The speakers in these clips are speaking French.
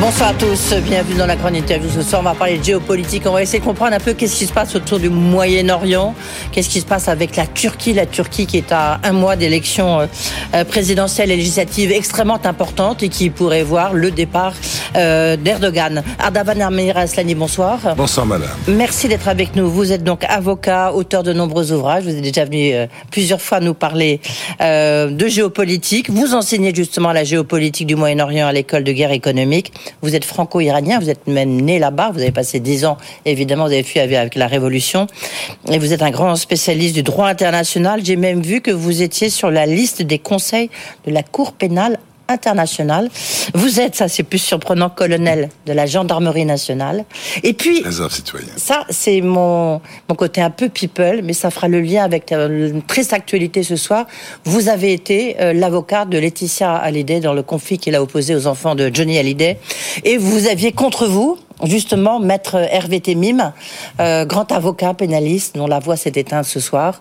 Bonsoir à tous, bienvenue dans la grande interview. Ce soir, on va parler de géopolitique. On va essayer de comprendre un peu qu'est-ce qui se passe autour du Moyen-Orient, qu'est-ce qui se passe avec la Turquie. La Turquie qui est à un mois d'élections euh, euh, présidentielles et législatives extrêmement importantes et qui pourrait voir le départ euh, d'Erdogan. Ardavan Armeira Aslani, bonsoir. Bonsoir madame. Merci d'être avec nous. Vous êtes donc avocat, auteur de nombreux ouvrages. Vous êtes déjà venu plusieurs fois nous parler de géopolitique. Vous enseignez justement la géopolitique du Moyen-Orient à l'école de guerre économique. Vous êtes franco-iranien, vous êtes même né là-bas, vous avez passé dix ans, évidemment, vous avez fui avec la Révolution, et vous êtes un grand spécialiste du droit international. J'ai même vu que vous étiez sur la liste des conseils de la Cour pénale international. Vous êtes, ça c'est plus surprenant, colonel de la gendarmerie nationale. Et puis, ça c'est mon, mon côté un peu people, mais ça fera le lien avec une triste actualité ce soir. Vous avez été euh, l'avocat de Laetitia Hallyday dans le conflit qu'il a opposé aux enfants de Johnny Hallyday. Et vous aviez contre vous justement maître Hervé Temim, euh, grand avocat pénaliste dont la voix s'est éteinte ce soir,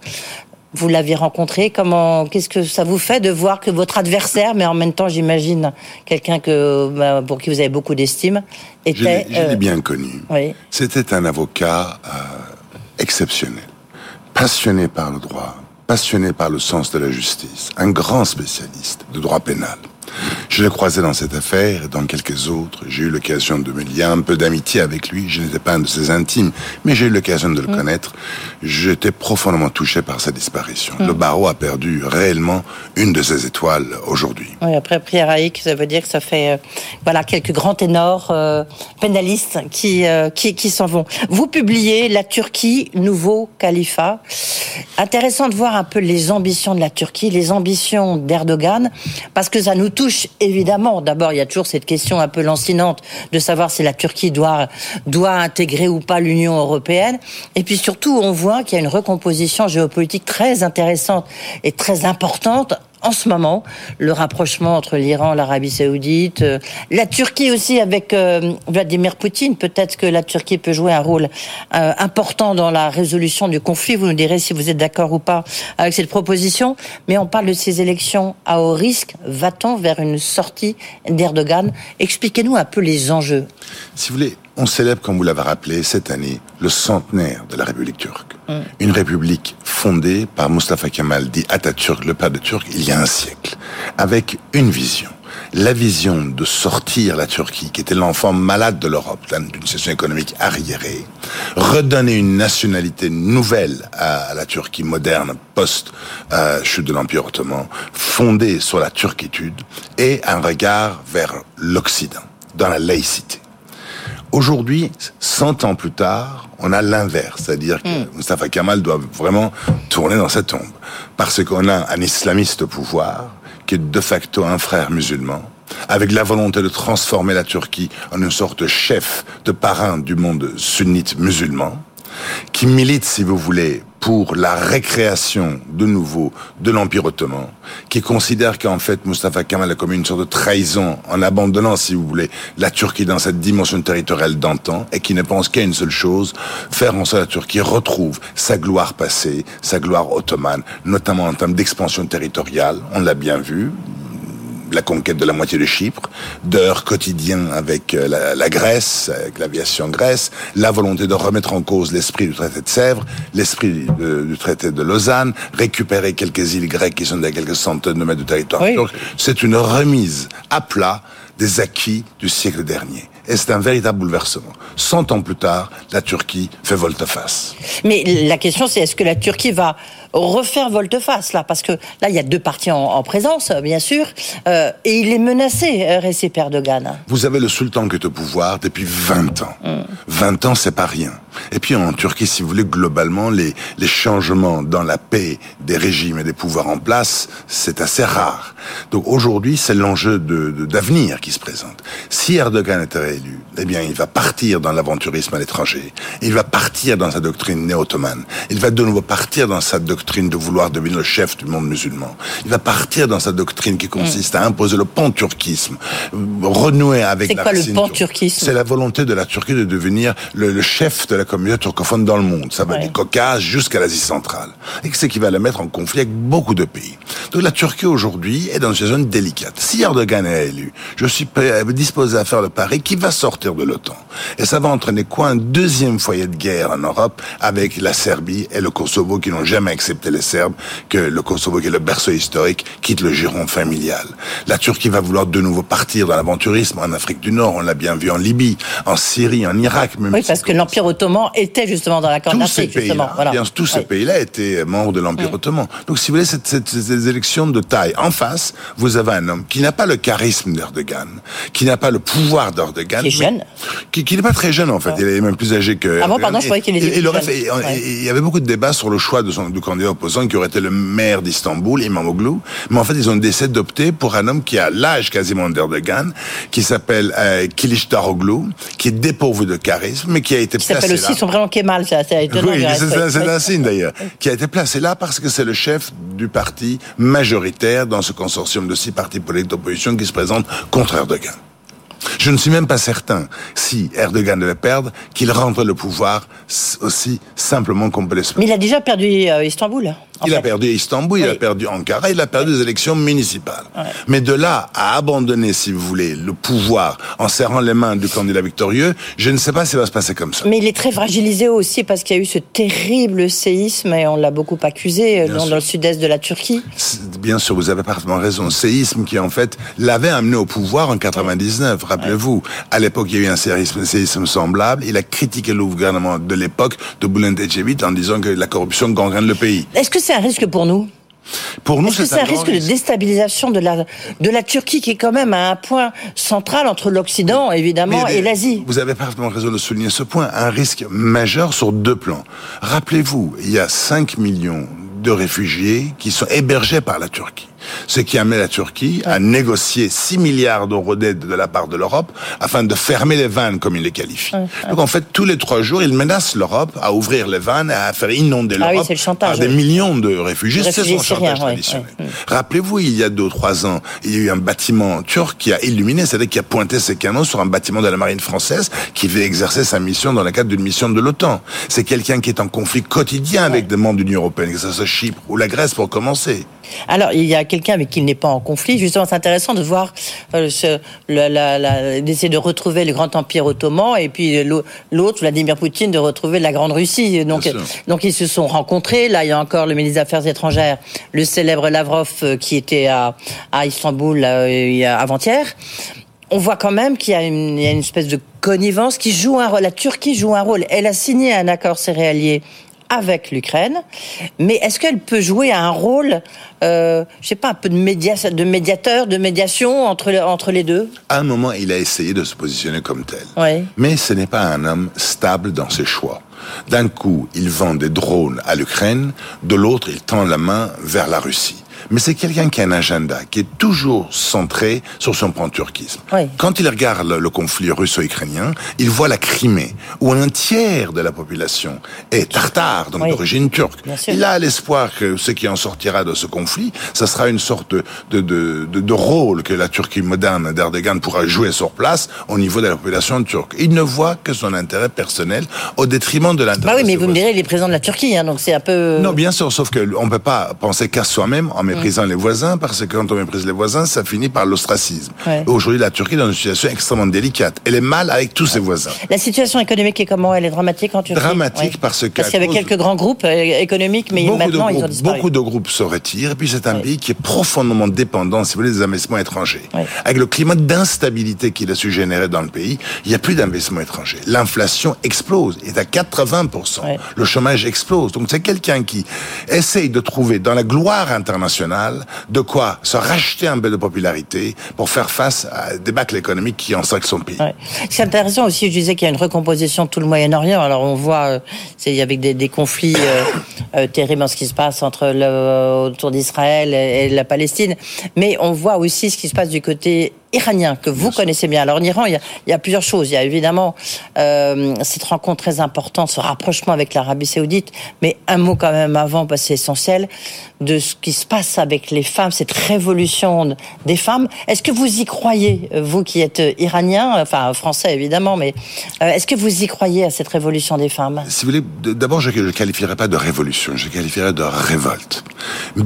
vous l'avez rencontré. Comment, qu'est-ce que ça vous fait de voir que votre adversaire, mais en même temps, j'imagine quelqu'un que bah, pour qui vous avez beaucoup d'estime, était. Je l'ai euh, bien connu. Oui. C'était un avocat euh, exceptionnel, passionné par le droit, passionné par le sens de la justice, un grand spécialiste de droit pénal. Je l'ai croisé dans cette affaire et dans quelques autres. J'ai eu l'occasion de me lier un peu d'amitié avec lui. Je n'étais pas un de ses intimes, mais j'ai eu l'occasion de le mm. connaître. J'étais profondément touché par sa disparition. Mm. Le barreau a perdu réellement une de ses étoiles aujourd'hui. Oui, après Pierre Haïk, ça veut dire que ça fait euh, voilà quelques grands ténors euh, pénalistes qui, euh, qui, qui s'en vont. Vous publiez La Turquie, nouveau califat. Intéressant de voir un peu les ambitions de la Turquie, les ambitions d'Erdogan, parce que ça nous touche évidemment. D'abord, il y a toujours cette question un peu lancinante de savoir si la Turquie doit, doit intégrer ou pas l'Union européenne. Et puis surtout, on voit qu'il y a une recomposition géopolitique très intéressante et très importante en ce moment, le rapprochement entre l'Iran, l'Arabie saoudite, euh, la Turquie aussi avec euh, Vladimir Poutine. Peut-être que la Turquie peut jouer un rôle euh, important dans la résolution du conflit. Vous nous direz si vous êtes d'accord ou pas avec cette proposition. Mais on parle de ces élections à haut risque. Va-t-on vers une sortie d'Erdogan? Expliquez-nous un peu les enjeux. Si vous voulez, on célèbre, comme vous l'avez rappelé, cette année, le centenaire de la République turque. Mm. Une république fondée par Mustafa Kemal, dit Atatürk, le père de Turc, il y a un siècle, avec une vision. La vision de sortir la Turquie, qui était l'enfant malade de l'Europe, d'une situation économique arriérée, redonner une nationalité nouvelle à la Turquie moderne, post-chute de l'Empire ottoman, fondée sur la turquitude, et un regard vers l'Occident, dans la laïcité. Aujourd'hui, 100 ans plus tard, on a l'inverse, c'est-à-dire que hmm. Mustafa Kemal doit vraiment tourner dans sa tombe, parce qu'on a un islamiste au pouvoir, qui est de facto un frère musulman, avec la volonté de transformer la Turquie en une sorte de chef de parrain du monde sunnite musulman, qui milite, si vous voulez, pour la récréation de nouveau de l'Empire ottoman, qui considère qu'en fait Mustafa Kemal a commis une sorte de trahison en abandonnant, si vous voulez, la Turquie dans cette dimension territoriale d'antan, et qui ne pense qu'à une seule chose, faire en sorte que la Turquie retrouve sa gloire passée, sa gloire ottomane, notamment en termes d'expansion territoriale, on l'a bien vu, la conquête de la moitié de Chypre, d'heures quotidiens avec euh, la, Grèce, avec l'aviation Grèce, la volonté de remettre en cause l'esprit du traité de Sèvres, l'esprit du traité de Lausanne, récupérer quelques îles grecques qui sont à quelques centaines de mètres de territoire C'est une remise à plat des acquis du siècle dernier. Et c'est un véritable bouleversement. Cent ans plus tard, la Turquie fait volte-face. Mais la question, c'est est-ce que la Turquie va refaire volte-face là, parce que là il y a deux partis en, présence, bien sûr, euh, et il est menacé, euh, Recep Erdogan. Vous avez le sultan qui est au pouvoir depuis 20 ans. 20 mm. ans, c'est pas rien. Et puis en Turquie, si vous voulez, globalement, les, les changements dans la paix des régimes et des pouvoirs en place, c'est assez rare. Donc aujourd'hui, c'est l'enjeu d'avenir de, qui se présente. Si Erdogan est réélu, eh bien, il va partir dans l'aventurisme à l'étranger. Il va partir dans sa doctrine néo-ottomane. Il va de nouveau partir dans sa doctrine doctrine de vouloir devenir le chef du monde musulman. Il va partir dans sa doctrine qui consiste à imposer le pan-turquisme, renouer avec C'est quoi le pan-turquisme C'est la volonté de la Turquie de devenir le, chef de la communauté turcophone dans le monde. Ça va du Caucase jusqu'à l'Asie centrale. Et c'est qui va la mettre en conflit avec beaucoup de pays. Donc la Turquie aujourd'hui est dans une situation délicate. Si Erdogan est élu, je suis disposé à faire le pari qui va sortir de l'OTAN. Et ça va entraîner quoi? Un deuxième foyer de guerre en Europe avec la Serbie et le Kosovo qui n'ont jamais accepté les Serbes, que le Kosovo qui est le berceau historique quitte le giron familial. La Turquie va vouloir de nouveau partir dans l'aventurisme en Afrique du Nord, on l'a bien vu en Libye, en Syrie, en Irak. Même oui, parce que l'Empire ottoman était justement dans la Corne d'Afrique, justement. Voilà. Bien, tous ces pays-là étaient membres de l'Empire ottoman. Donc, si vous voulez, cette, cette, ces élections de taille. En face, vous avez un homme qui n'a pas le charisme d'Erdogan, qui n'a pas le pouvoir d'Erdogan. Qui est jeune. Qui, qui n'est pas très jeune, en fait. Il est même plus âgé que. Ah bon, pardon, je croyais qu'il était. Il, il y avait beaucoup de débats sur le choix de son du candidat opposant qui aurait été le maire d'Istanbul, Imamoglu. Mais en fait, ils ont décidé d'opter pour un homme qui a l'âge quasiment d'Erdogan, qui s'appelle euh, Kilic Daroglu, qui est dépourvu de charisme, mais qui a été qui s'appelle aussi son prénom Kemal, c'est assez étonnant. Oui, c'est un signe d'ailleurs. Qui a été placé là parce que c'est le chef du parti majoritaire dans ce consortium de six partis politiques d'opposition qui se présentent contre Erdogan. Je ne suis même pas certain, si Erdogan devait perdre, qu'il rendrait le pouvoir aussi simplement qu'on peut l'espérer. Mais il a déjà perdu euh, Istanbul. Il a perdu Istanbul, il a perdu Ankara, il a perdu les élections municipales. Mais de là à abandonner, si vous voulez, le pouvoir en serrant les mains du candidat victorieux, je ne sais pas si ça va se passer comme ça. Mais il est très fragilisé aussi parce qu'il y a eu ce terrible séisme et on l'a beaucoup accusé euh, dans, le sud-est de la Turquie. Bien sûr, vous avez parfaitement raison. Séisme qui en fait l'avait amené au pouvoir en 99. Rappelez-vous, à l'époque il y a eu un séisme, séisme semblable. Il a critiqué le gouvernement de l'époque de Bülent Ecevit en disant que la corruption gangrène le pays. Est-ce que c'est un risque pour nous pour nous, c'est un, risque de déstabilisation de la de la Turquie qui est quand même à un point central entre l'Occident évidemment et l'Asie? Vous avez parfaitement raison de souligner ce point, un risque majeur sur deux plans. Rappelez-vous, il y a 5 millions de réfugiés qui sont hébergés par la Turquie ce qui amené la Turquie à négocier 6 milliards d'euros d'aide de la part de l'Europe afin de fermer les vannes, comme il les qualifie. Donc en fait, tous les trois jours, il menace l'Europe à ouvrir les vannes à faire inonder ah l'Europe par des millions de réfugiés. C'est son chantage traditionnel. Rappelez-vous, il y a deux ou trois ans, il y a eu un bâtiment turc qui a illuminé, c'est-à-dire qui a pointé ses canons sur un bâtiment de la marine française qui veut exercer sa mission dans le cadre d'une mission de l'OTAN. C'est quelqu'un qui est en conflit quotidien avec des membres de l'Union européenne, que ce soit Chypre ou la Grèce pour commencer. Alors, il y a quelqu'un avec qui il n'est pas en conflit. Justement, c'est intéressant de voir euh, d'essayer de retrouver le grand empire ottoman et puis l'autre, Vladimir Poutine, de retrouver la grande Russie. Donc, donc ils se sont rencontrés. Là, il y a encore le ministre des Affaires étrangères, le célèbre Lavrov, euh, qui était à, à Istanbul euh, avant-hier on voit quand même qu'il y, a une espèce de connivence qui joue un rôle. La Turquie joue un rôle. Elle a signé un accord céréalier avec l'Ukraine, mais est-ce qu'elle peut jouer un rôle, euh, je sais pas, un peu de, de médiateur, de médiation entre, entre les deux? À un moment, il a essayé de se positionner comme tel. Mais ce n'est pas un homme stable dans ses choix. D'un coup, il vend des drones à l'Ukraine, de l'autre, il tend la main vers la Russie mais c'est quelqu'un qui a un agenda qui est toujours centré sur son pan-turquisme. Quand il regarde le, conflit russo-ukrainien, il voit la Crimée, où un tiers de la population est tartare, donc d'origine turque. Il a l'espoir que ce qui en sortira de ce conflit, ça sera une sorte de, de, de, rôle que la Turquie moderne d'Erdogan pourra jouer sur place au niveau de la population turque. Il ne voit que son intérêt personnel au détriment de l'intérêt. Bah oui, mais vous me direz, il est président de la Turquie, hein, donc c'est un peu. Non, bien sûr, sauf qu'on ne peut pas penser qu'à soi-même en méprisant les voisins, parce que quand on méprise les voisins, ça finit par l'ostracisme. Aujourd'hui, la Turquie est dans une situation extrêmement délicate. Elle est mal avec tous ses voisins. La situation économique est comment? Elle est dramatique en Turquie? Dramatique parce que... Parce qu'il y avait quelques grands groupes euh, économiques, mais maintenant ils ont disparu. Beaucoup de groupes se retirent, et puis c'est un pays qui est profondément dépendant, si vous voulez, des investissements étrangers. Avec le climat d'instabilité qu'il a su générer dans le pays, il n'y a plus d'investissements étrangers. L'inflation explose, est à 80%. Le chômage explose. Donc c'est quelqu'un qui essaye de trouver dans la gloire internationale de quoi se racheter un peu de popularité pour faire face à des bâcles économiques qui encerclent son pays. C'est intéressant aussi, je disais qu'il y a une recomposition de tout le Moyen-Orient. Alors on voit, euh, c'est avec des, des conflits euh, euh, terribles en ce qui se passe autour d'Israël et, la Palestine, mais on voit aussi ce qui se passe du côté iranien que vous connaissez bien. Alors en Iran, il y, a, plusieurs choses. Il y a évidemment euh, cette rencontre très importante, ce rapprochement avec l'Arabie saoudite, mais un mot quand même avant, parce que c'est essentiel, de ce qui se passe avec les femmes, cette révolution des femmes. Est-ce que vous y croyez, vous qui êtes iranien, enfin français évidemment, mais euh, est-ce que vous y croyez à cette révolution des femmes? Si vous voulez, d'abord je ne qualifierais pas de révolution, je qualifierais de révolte.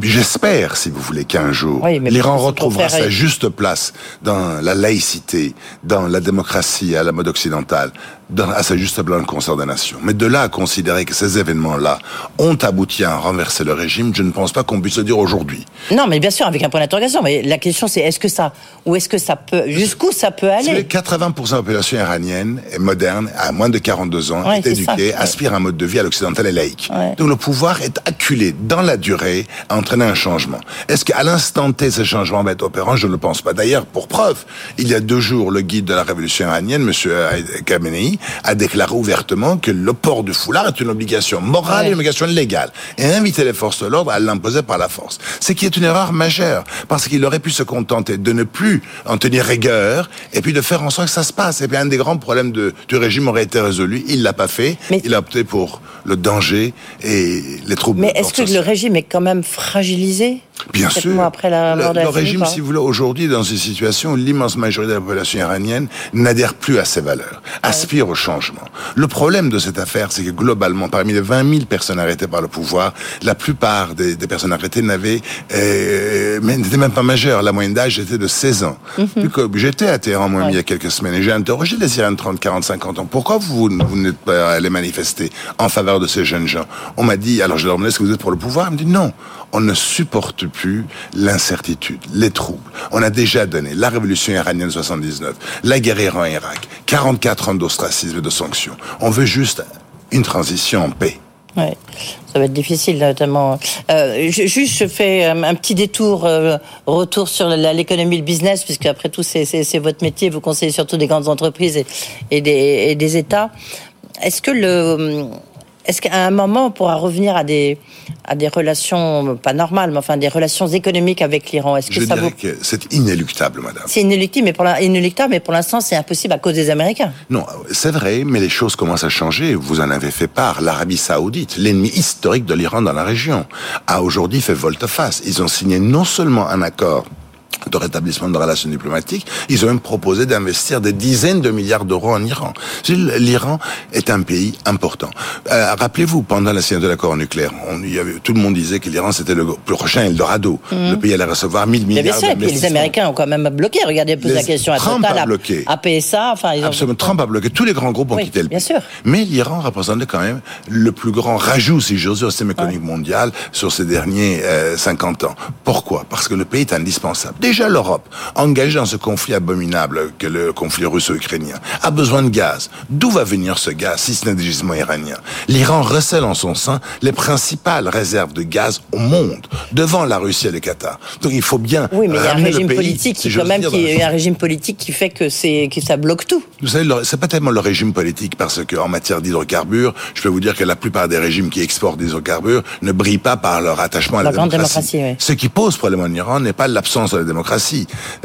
J'espère, si vous voulez, qu'un jour, l'Iran retrouvera sa juste place dans la laïcité, dans la démocratie à la mode occidentale, dans, à sa juste concert des nations. Mais de là à considérer que ces événements-là ont abouti à renverser le régime, je ne pense pas qu'on puisse le dire aujourd'hui. Non, mais bien sûr, avec un point d'interrogation. Mais la question, c'est est-ce que ça, ou est-ce que ça peut, jusqu'où ça peut aller? 80% de la population iranienne est moderne, à moins de 42 ans, est éduquée, aspire à un mode de vie à l'occidental et laïque. Donc le pouvoir est acculé dans la durée à entraîner un changement. Est-ce qu'à l'instant T, ce changement va être opérant? Je ne le pense pas. D'ailleurs, pour preuve, il y a deux jours, le guide de la révolution iranienne, M. Khamenei, a déclaré ouvertement que le port du foulard est une obligation morale et une obligation légale, et a invité les forces de l'ordre à l'imposer par la force. Ce qui est une erreur majeure, parce qu'il aurait pu se contenter de ne plus en tenir rigueur, et puis de faire en sorte que ça se passe. Et puis un des grands problèmes de, du régime aurait été résolu. Il l'a pas fait. Il a opté pour le danger et les troubles. Mais est-ce que le régime est quand même fragilisé? Bien sûr. Après la mort le, le régime, si vous voulez, aujourd'hui, dans une situation où l'immense majorité de la population iranienne n'adhère plus à ces valeurs, aspire au changement. Le problème de cette affaire, c'est que globalement, parmi les 20 000 personnes arrêtées par le pouvoir, la plupart des, des personnes arrêtées n'avaient, euh, n'étaient même pas majeures. La moyenne d'âge était de 16 ans. Mm J'étais à Téhéran, moi, il y a quelques semaines, et j'ai interrogé des Iraniens de 30, 40, 50 ans. Pourquoi vous, vous n'êtes pas allés manifester en faveur de ces jeunes gens? On m'a dit, alors je leur demandais, est-ce que vous êtes pour le pouvoir? Ils me dit non on ne supporte plus l'incertitude, les troubles. On a déjà donné la révolution iranienne 79, la guerre Iran-Irak, 44 ans d'ostracisme et de sanctions. On veut juste une transition en paix. Ouais, ça va être difficile, notamment. Euh, juste, je fais un, petit détour, euh, retour sur l'économie, le business, puisque après tout, c'est votre métier. Vous conseillez surtout des grandes entreprises et, des, et des États. Est-ce que le est-ce qu'à un moment, on pourra revenir à des, à des relations, pas normales, mais enfin des relations économiques avec l'Iran? Est-ce que Je ça dirais que c'est inéluctable, madame. C'est inéluctable, mais pour inéluctable, mais pour l'instant, c'est impossible à cause des Américains. Non, c'est vrai, mais les choses commencent à changer. Vous en avez fait part. L'Arabie Saoudite, l'ennemi historique de l'Iran dans la région, a aujourd'hui fait volte-face. Ils ont signé non seulement un accord de rétablissement de relations diplomatiques, ils ont même proposé d'investir des dizaines de milliards d'euros en Iran. L'Iran est un pays important. Euh, Rappelez-vous, pendant la signature de l'accord nucléaire, on, y avait, tout le monde disait que l'Iran c'était le prochain Eldorado. Mmh. Le pays allait recevoir 1000 milliards d'euros. Les Américains ont quand même bloqué. Regardez, posez la question à Trump Total, a bloqué. à PSA. Enfin, ils Absolument. Trump a bloqué. Tous les grands groupes ont quitté le pays. Bien sûr. Mais l'Iran représentait quand même le plus grand rajout, si j'ose dire, au système économique mondial sur ces derniers 50 euh, ans. Pourquoi? Parce que le pays est indispensable. Déjà l'Europe engagé dans ce conflit abominable que le conflit russo-ukrainien, a besoin de gaz. D'où va venir ce gaz si ce n'est des gisements iraniens? L'Iran recèle en son sein les principales réserves de gaz au monde, devant la Russie et le Qatar. Donc il faut bien oui, mais il y a un régime pays, politique qui, quand même, qui, un régime politique qui fait que c'est que ça bloque tout. Vous savez, c'est pas tellement le régime politique parce que en matière d'hydrocarbures, je peux vous dire que la plupart des régimes qui exportent des hydrocarbures ne brillent pas par leur attachement à la, démocratie. Ce qui pose problème en Iran n'est pas l'absence de la démocratie,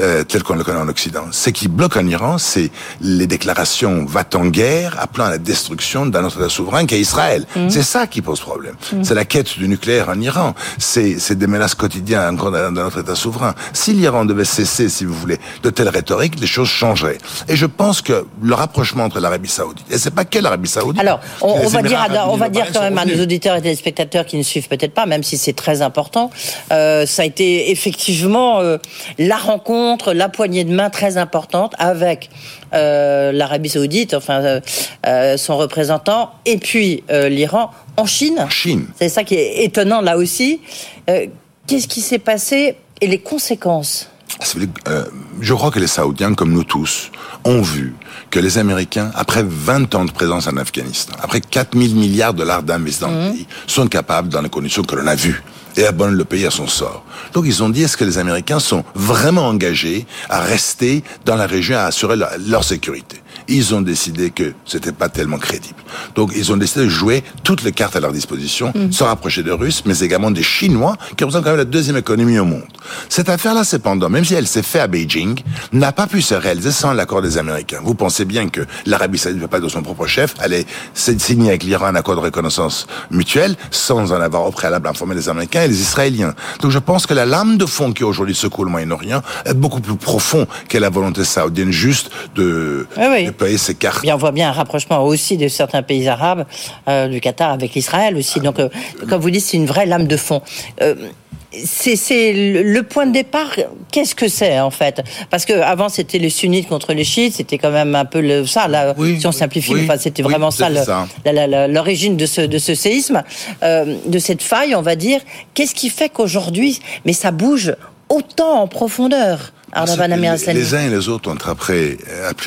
euh, tel qu'on le connaît en Occident. Ce qui bloque en Iran, c'est les déclarations va en guerre appelant à la destruction d'un autre État souverain qu'est Israël. Mmh. C'est ça qui pose problème. Mmh. C'est la quête du nucléaire en Iran. C'est des menaces quotidiennes encore d'un autre État souverain. Si l'Iran devait cesser, si vous voulez, de telles rhétoriques, les choses changeraient. Et je pense que le rapprochement entre l'Arabie Saoudite, et c'est pas que l'Arabie Saoudite. Alors, on, va dire, on va dire quand même à nos auditeurs et téléspectateurs qui ne suivent peut-être pas, même si c'est très important, euh, ça a été effectivement euh, la rencontre, la poignée de main très importante avec euh, l'Arabie Saoudite, enfin euh, euh, son représentant, et puis l'Iran en Chine. Chine. C'est ça qui est étonnant là aussi. Qu'est-ce qui s'est passé et les conséquences? Je crois que les Saoudiens, comme nous tous, ont vu que les Américains, après 20 ans de présence en Afghanistan, après 4 000 milliards de dollars d'investissement mmh. sont capables, dans les conditions que l'on a vues, et abandonnent le pays à son sort. Donc ils ont dit est-ce que les Américains sont vraiment engagés à rester dans la région à assurer leur sécurité? Ils ont décidé que c'était pas tellement crédible. Donc ils ont décidé de jouer toutes les cartes à leur disposition, mm. se rapprocher des Russes, mais également des Chinois, qui représentent quand même la deuxième économie au monde. Cette affaire-là, cependant, même si elle s'est faite à Beijing, n'a pas pu se réaliser sans l'accord des Américains. Vous pensez bien que l'Arabie Saoudite ne veut pas de son propre chef, elle est signée avec l'Iran un accord de reconnaissance mutuelle, sans en avoir au préalable informé les Américains et les Israéliens. Donc je pense que la lame de fond qui aujourd'hui secoue le Moyen-Orient est beaucoup plus profond que la volonté saoudienne juste de, oui, on voit bien un rapprochement aussi de certains pays arabes, euh, du Qatar avec l'Israël aussi. Donc, euh, comme vous dites, c'est une vraie lame de fond. Euh, c'est le point de départ. Qu'est-ce que c'est en fait? Parce que avant c'était les sunnites contre les chiites, c'était quand même un peu le, ça. Là, si on simplifie, enfin, c'était vraiment ça l'origine de ce de ce séisme, de cette faille, on va dire. Qu'est-ce qui fait qu'aujourd'hui, mais ça bouge autant en profondeur les uns et les autres ont appris,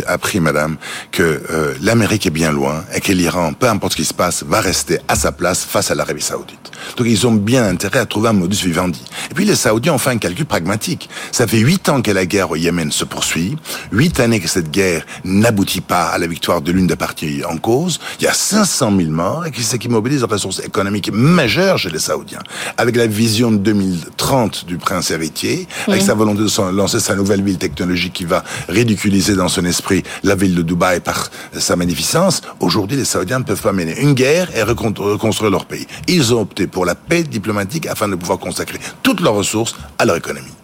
appris, madame, que euh, l'Amérique est bien loin et que l'Iran, peu importe ce qui se passe, va rester à sa place face à l'Arabie Saoudite. Donc ils ont bien intérêt à trouver un modus vivendi. Et puis les Saoudiens ont fait un calcul pragmatique. Ça fait huit ans que la guerre au Yémen se poursuit, huit années que cette guerre n'aboutit pas à la victoire de l'une des parties en cause. Il y a 500 000 morts et ce qui mobilise des ressources économiques majeures chez les Saoudiens. Avec la vision de 2030 du prince héritier, avec sa volonté de lancer sa nouvelle ville technologique qui va ridiculiser dans son esprit la ville de Dubaï par sa magnificence, aujourd'hui les Saoudiens ne peuvent pas mener une guerre et reconstruire leur pays. Ils ont opté pour la paix diplomatique afin de pouvoir consacrer toutes leurs ressources à leur économie.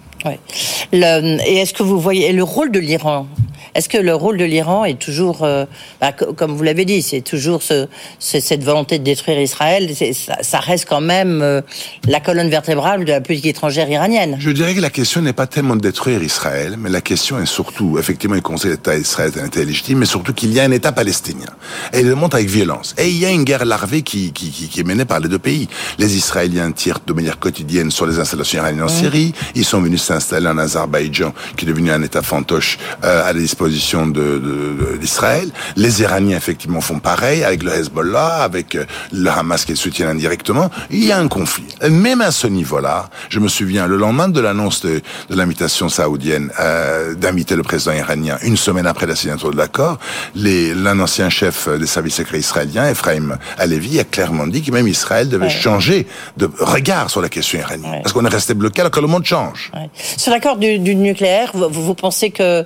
Et est-ce que vous voyez le rôle de l'Iran est-ce que le rôle de l'Iran est toujours, euh, bah, comme vous l'avez dit, c'est toujours ce, cette volonté de détruire Israël ça, ça, reste quand même euh, la colonne vertébrale de la politique étrangère iranienne. Je dirais que la question n'est pas tellement de détruire Israël, mais la question est surtout, effectivement, il conseille l'État Israël est un État légitime, mais surtout qu'il y a un État palestinien. Et il le montre avec violence. Et il y a une guerre larvée qui, qui, qui, est menée par les deux pays. Les Israéliens tirent de manière quotidienne sur les installations iraniennes en Syrie. Ils sont venus s'installer en Azerbaïdjan, qui est devenu un État fantoche euh, à la position de, d'Israël. Les Iraniens, effectivement, font pareil avec le Hezbollah, avec euh, le Hamas qui les soutient indirectement. Il y a un conflit. Même à ce niveau-là, je me souviens, le lendemain de l'annonce de, l'invitation saoudienne euh, d'inviter le président iranien, une semaine après la signature de l'accord, l'un ancien chef des services secrets israéliens, Ephraim Alevi, a clairement dit que même Israël devait changer de regard sur la question iranienne. Parce qu'on est resté bloqué alors que le monde change. Sur l'accord du, nucléaire, vous, pensez que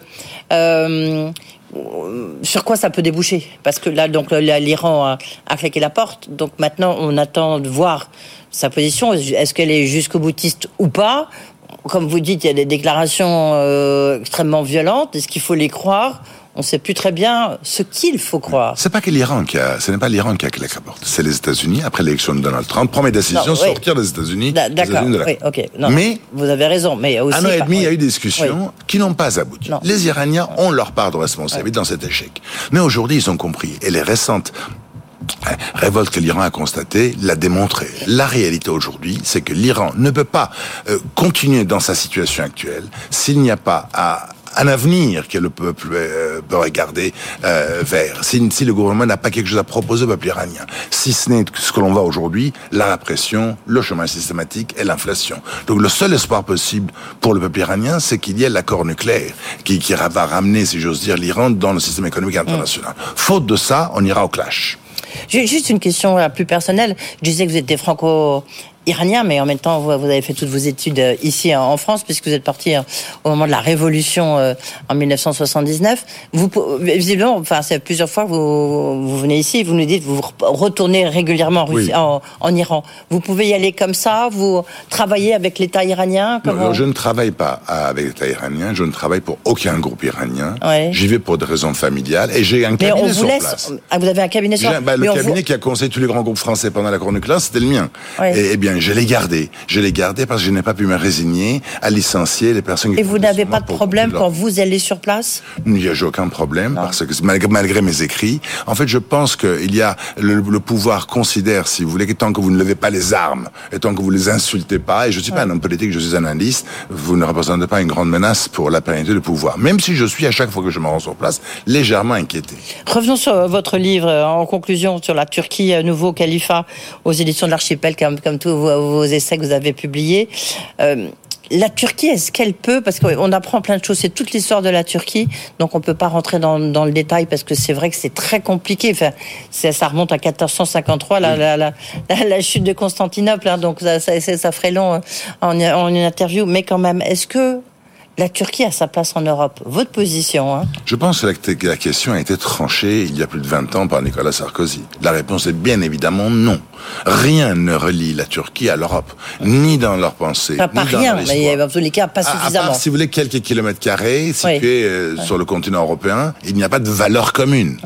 euh, sur quoi ça peut déboucher? Parce que là, donc l'Iran a, a claqué la porte. Donc maintenant, on attend de voir sa position. Est-ce qu'elle est jusqu'au boutiste ou pas? Comme vous dites, il y a des déclarations euh, extrêmement violentes. Est-ce qu'il faut les croire? On ne sait plus très bien ce qu'il faut croire. C'est pas que l'Iran qui a, ce n'est pas l'Iran qui a claqué la porte. C'est les États-Unis après l'élection de Donald Trump. Première décision, sortir des États-Unis. D'accord. Oui, ok. mais vous avez raison, mais aussi. Un an et demi, il y a eu des discussions qui n'ont pas abouti. Les Iraniens ont leur part de responsabilité dans cet échec. Mais aujourd'hui, ils ont compris. Et les récentes hein, révolte que l'Iran a constatée l'a démontré. La réalité aujourd'hui, c'est que l'Iran ne peut pas euh, continuer dans sa situation actuelle s'il n'y a pas à un avenir que le peuple euh, peut regarder euh, vers. Si, si, le gouvernement n'a pas quelque chose à proposer au peuple iranien, si ce n'est ce que l'on voit aujourd'hui, la répression, le chemin systématique et l'inflation. Donc le seul espoir possible pour le peuple iranien, c'est qu'il y ait l'accord nucléaire qui, qui va ramener, si j'ose dire, l'Iran dans le système économique international. Mm. Faute de ça, on ira au clash. Juste une question la plus personnelle. Je disais que vous étiez franco iranien, mais en même temps, vous, avez fait toutes vos études euh, ici en France, puisque vous êtes parti euh, au moment de la Révolution euh, en 1979. Vous, visiblement, enfin, c'est plusieurs fois que vous, vous venez ici, vous nous dites, vous retournez régulièrement en, en, Iran. Vous pouvez y aller comme ça, vous travaillez avec l'État iranien non, je ne travaille pas avec l'État iranien, je ne travaille pour aucun groupe iranien. J'y vais pour des raisons familiales et j'ai un cabinet sur place. Ah, vous avez un cabinet sur place bah, Le cabinet qui a conseillé tous les grands groupes français pendant la Cour nucléaire, c'était le mien. Et, bien, je l'ai gardé. Je l'ai gardé parce que je n'ai pas pu me résigner à licencier les personnes qui... Et vous n'avez pas de problème quand vous allez sur place? Il n'y a aucun problème parce que malgré, mes écrits, en fait, je pense qu'il y a le, pouvoir considère, si vous voulez, que tant que vous ne levez pas les armes et tant que vous les insultez pas, et je ne suis pas un homme politique, je suis un analyste, vous ne représentez pas une grande menace pour la pérennité du pouvoir. Même si je suis à chaque fois que je me rends sur place légèrement inquiété. Revenons sur votre livre en conclusion sur la Turquie, nouveau califat aux éditions de l'archipel, comme, comme tous vos, essais que vous avez publiés. Euh, la Turquie, est-ce qu'elle peut, parce qu'on apprend plein de choses, c'est toute l'histoire de la Turquie, donc on peut pas rentrer dans, le détail parce que c'est vrai que c'est très compliqué. Enfin, ça remonte à 1453, la, la, chute de Constantinople, hein, donc ça, ça, ferait long en, en une interview. Mais quand même, est-ce que la Turquie a sa place en Europe. Votre position hein Je pense que la, question a été tranchée il y a plus de 20 ans par Nicolas Sarkozy. La réponse est bien évidemment non. Rien ne relie la Turquie à l'Europe, ni dans leur pensée, pas, ni dans rien, mais en tous les cas, pas suffisamment. À, part, si vous voulez, quelques kilomètres carrés situés euh, sur le continent européen, il n'y a pas de valeur commune.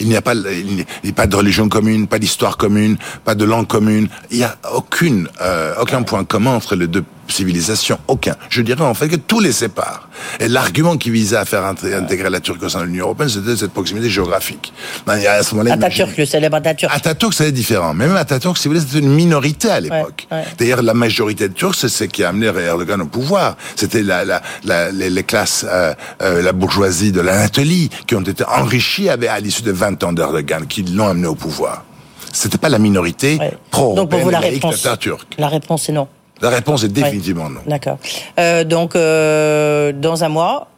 Il n'y a pas, il n'y a pas de religion commune, pas d'histoire commune, pas de langue commune. Il n'y a aucune, euh, aucun point commun entre les deux civilisation, aucun. Je dirais en fait que tout les sépare. Et l'argument qui visait à faire intégrer la Turquie au sein de l'Union européenne, c'était cette proximité géographique. Ben, à ce moment-là, Atatürk, le célèbre Atatürk. Atatürk, c'était différent. Même Atatürk, si vous voulez, c'était une minorité à l'époque. D'ailleurs, la majorité de Turcs, c'est ce qui a amené Erdogan au pouvoir. C'était la, la, la, les, classes, euh, euh, la bourgeoisie de l'Anatolie, qui ont été enrichies à l'issue de 20 ans d'Erdogan, qui l'ont amené au pouvoir. C'était pas la minorité pro-européenne la réponse, la réponse est non. La réponse est définitivement non. D'accord. Euh, donc, euh, dans un mois,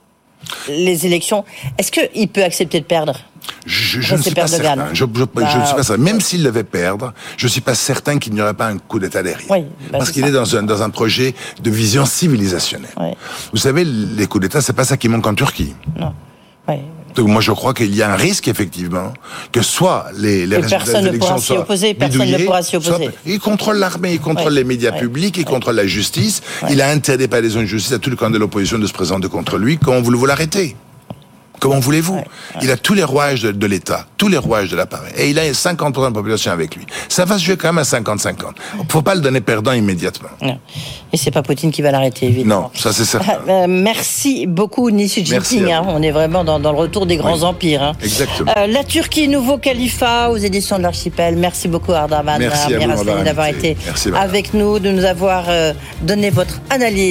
les élections, est-ce qu'il peut accepter de perdre? Je, je ne suis pas certain. Je, je, bah, je, ne suis pas certain. Même s'il devait perdre, je ne suis pas certain qu'il n'y aurait pas un coup d'État derrière. Oui, bah, Parce qu'il est dans un, dans un projet de vision civilisationnelle. Oui. Vous savez, les coups d'État, c'est pas ça qui manque en Turquie. Non. Oui. Donc moi je crois qu'il y a un risque effectivement que soit les, les résultats des élections soient opposer, personne ne pourra s'y opposer. il contrôle l'armée, il contrôle les médias publics, il contrôle la justice. Il a interdit par les zones de justice à tous les candidats de l'opposition de se présenter contre lui. Comment voulez-vous l'arrêter Comment voulez-vous Il a tous les rouages de, l'État, tous les rouages de l'appareil. Et il a 50% de la population avec lui. Ça va se jouer quand même à 50-50. Il ne faut pas le donner perdant immédiatement. Non. Et c'est pas Poutine qui va l'arrêter, évidemment. Non, ça c'est certain. Euh, merci beaucoup, Nissi Jinping. Hein. On est vraiment dans, le retour des grands empires. Hein. Exactement. Euh, la Turquie, nouveau califat aux éditions de l'Archipel. Merci beaucoup, Ardavan. Merci d'avoir été avec nous, de nous avoir euh, donné votre analyse.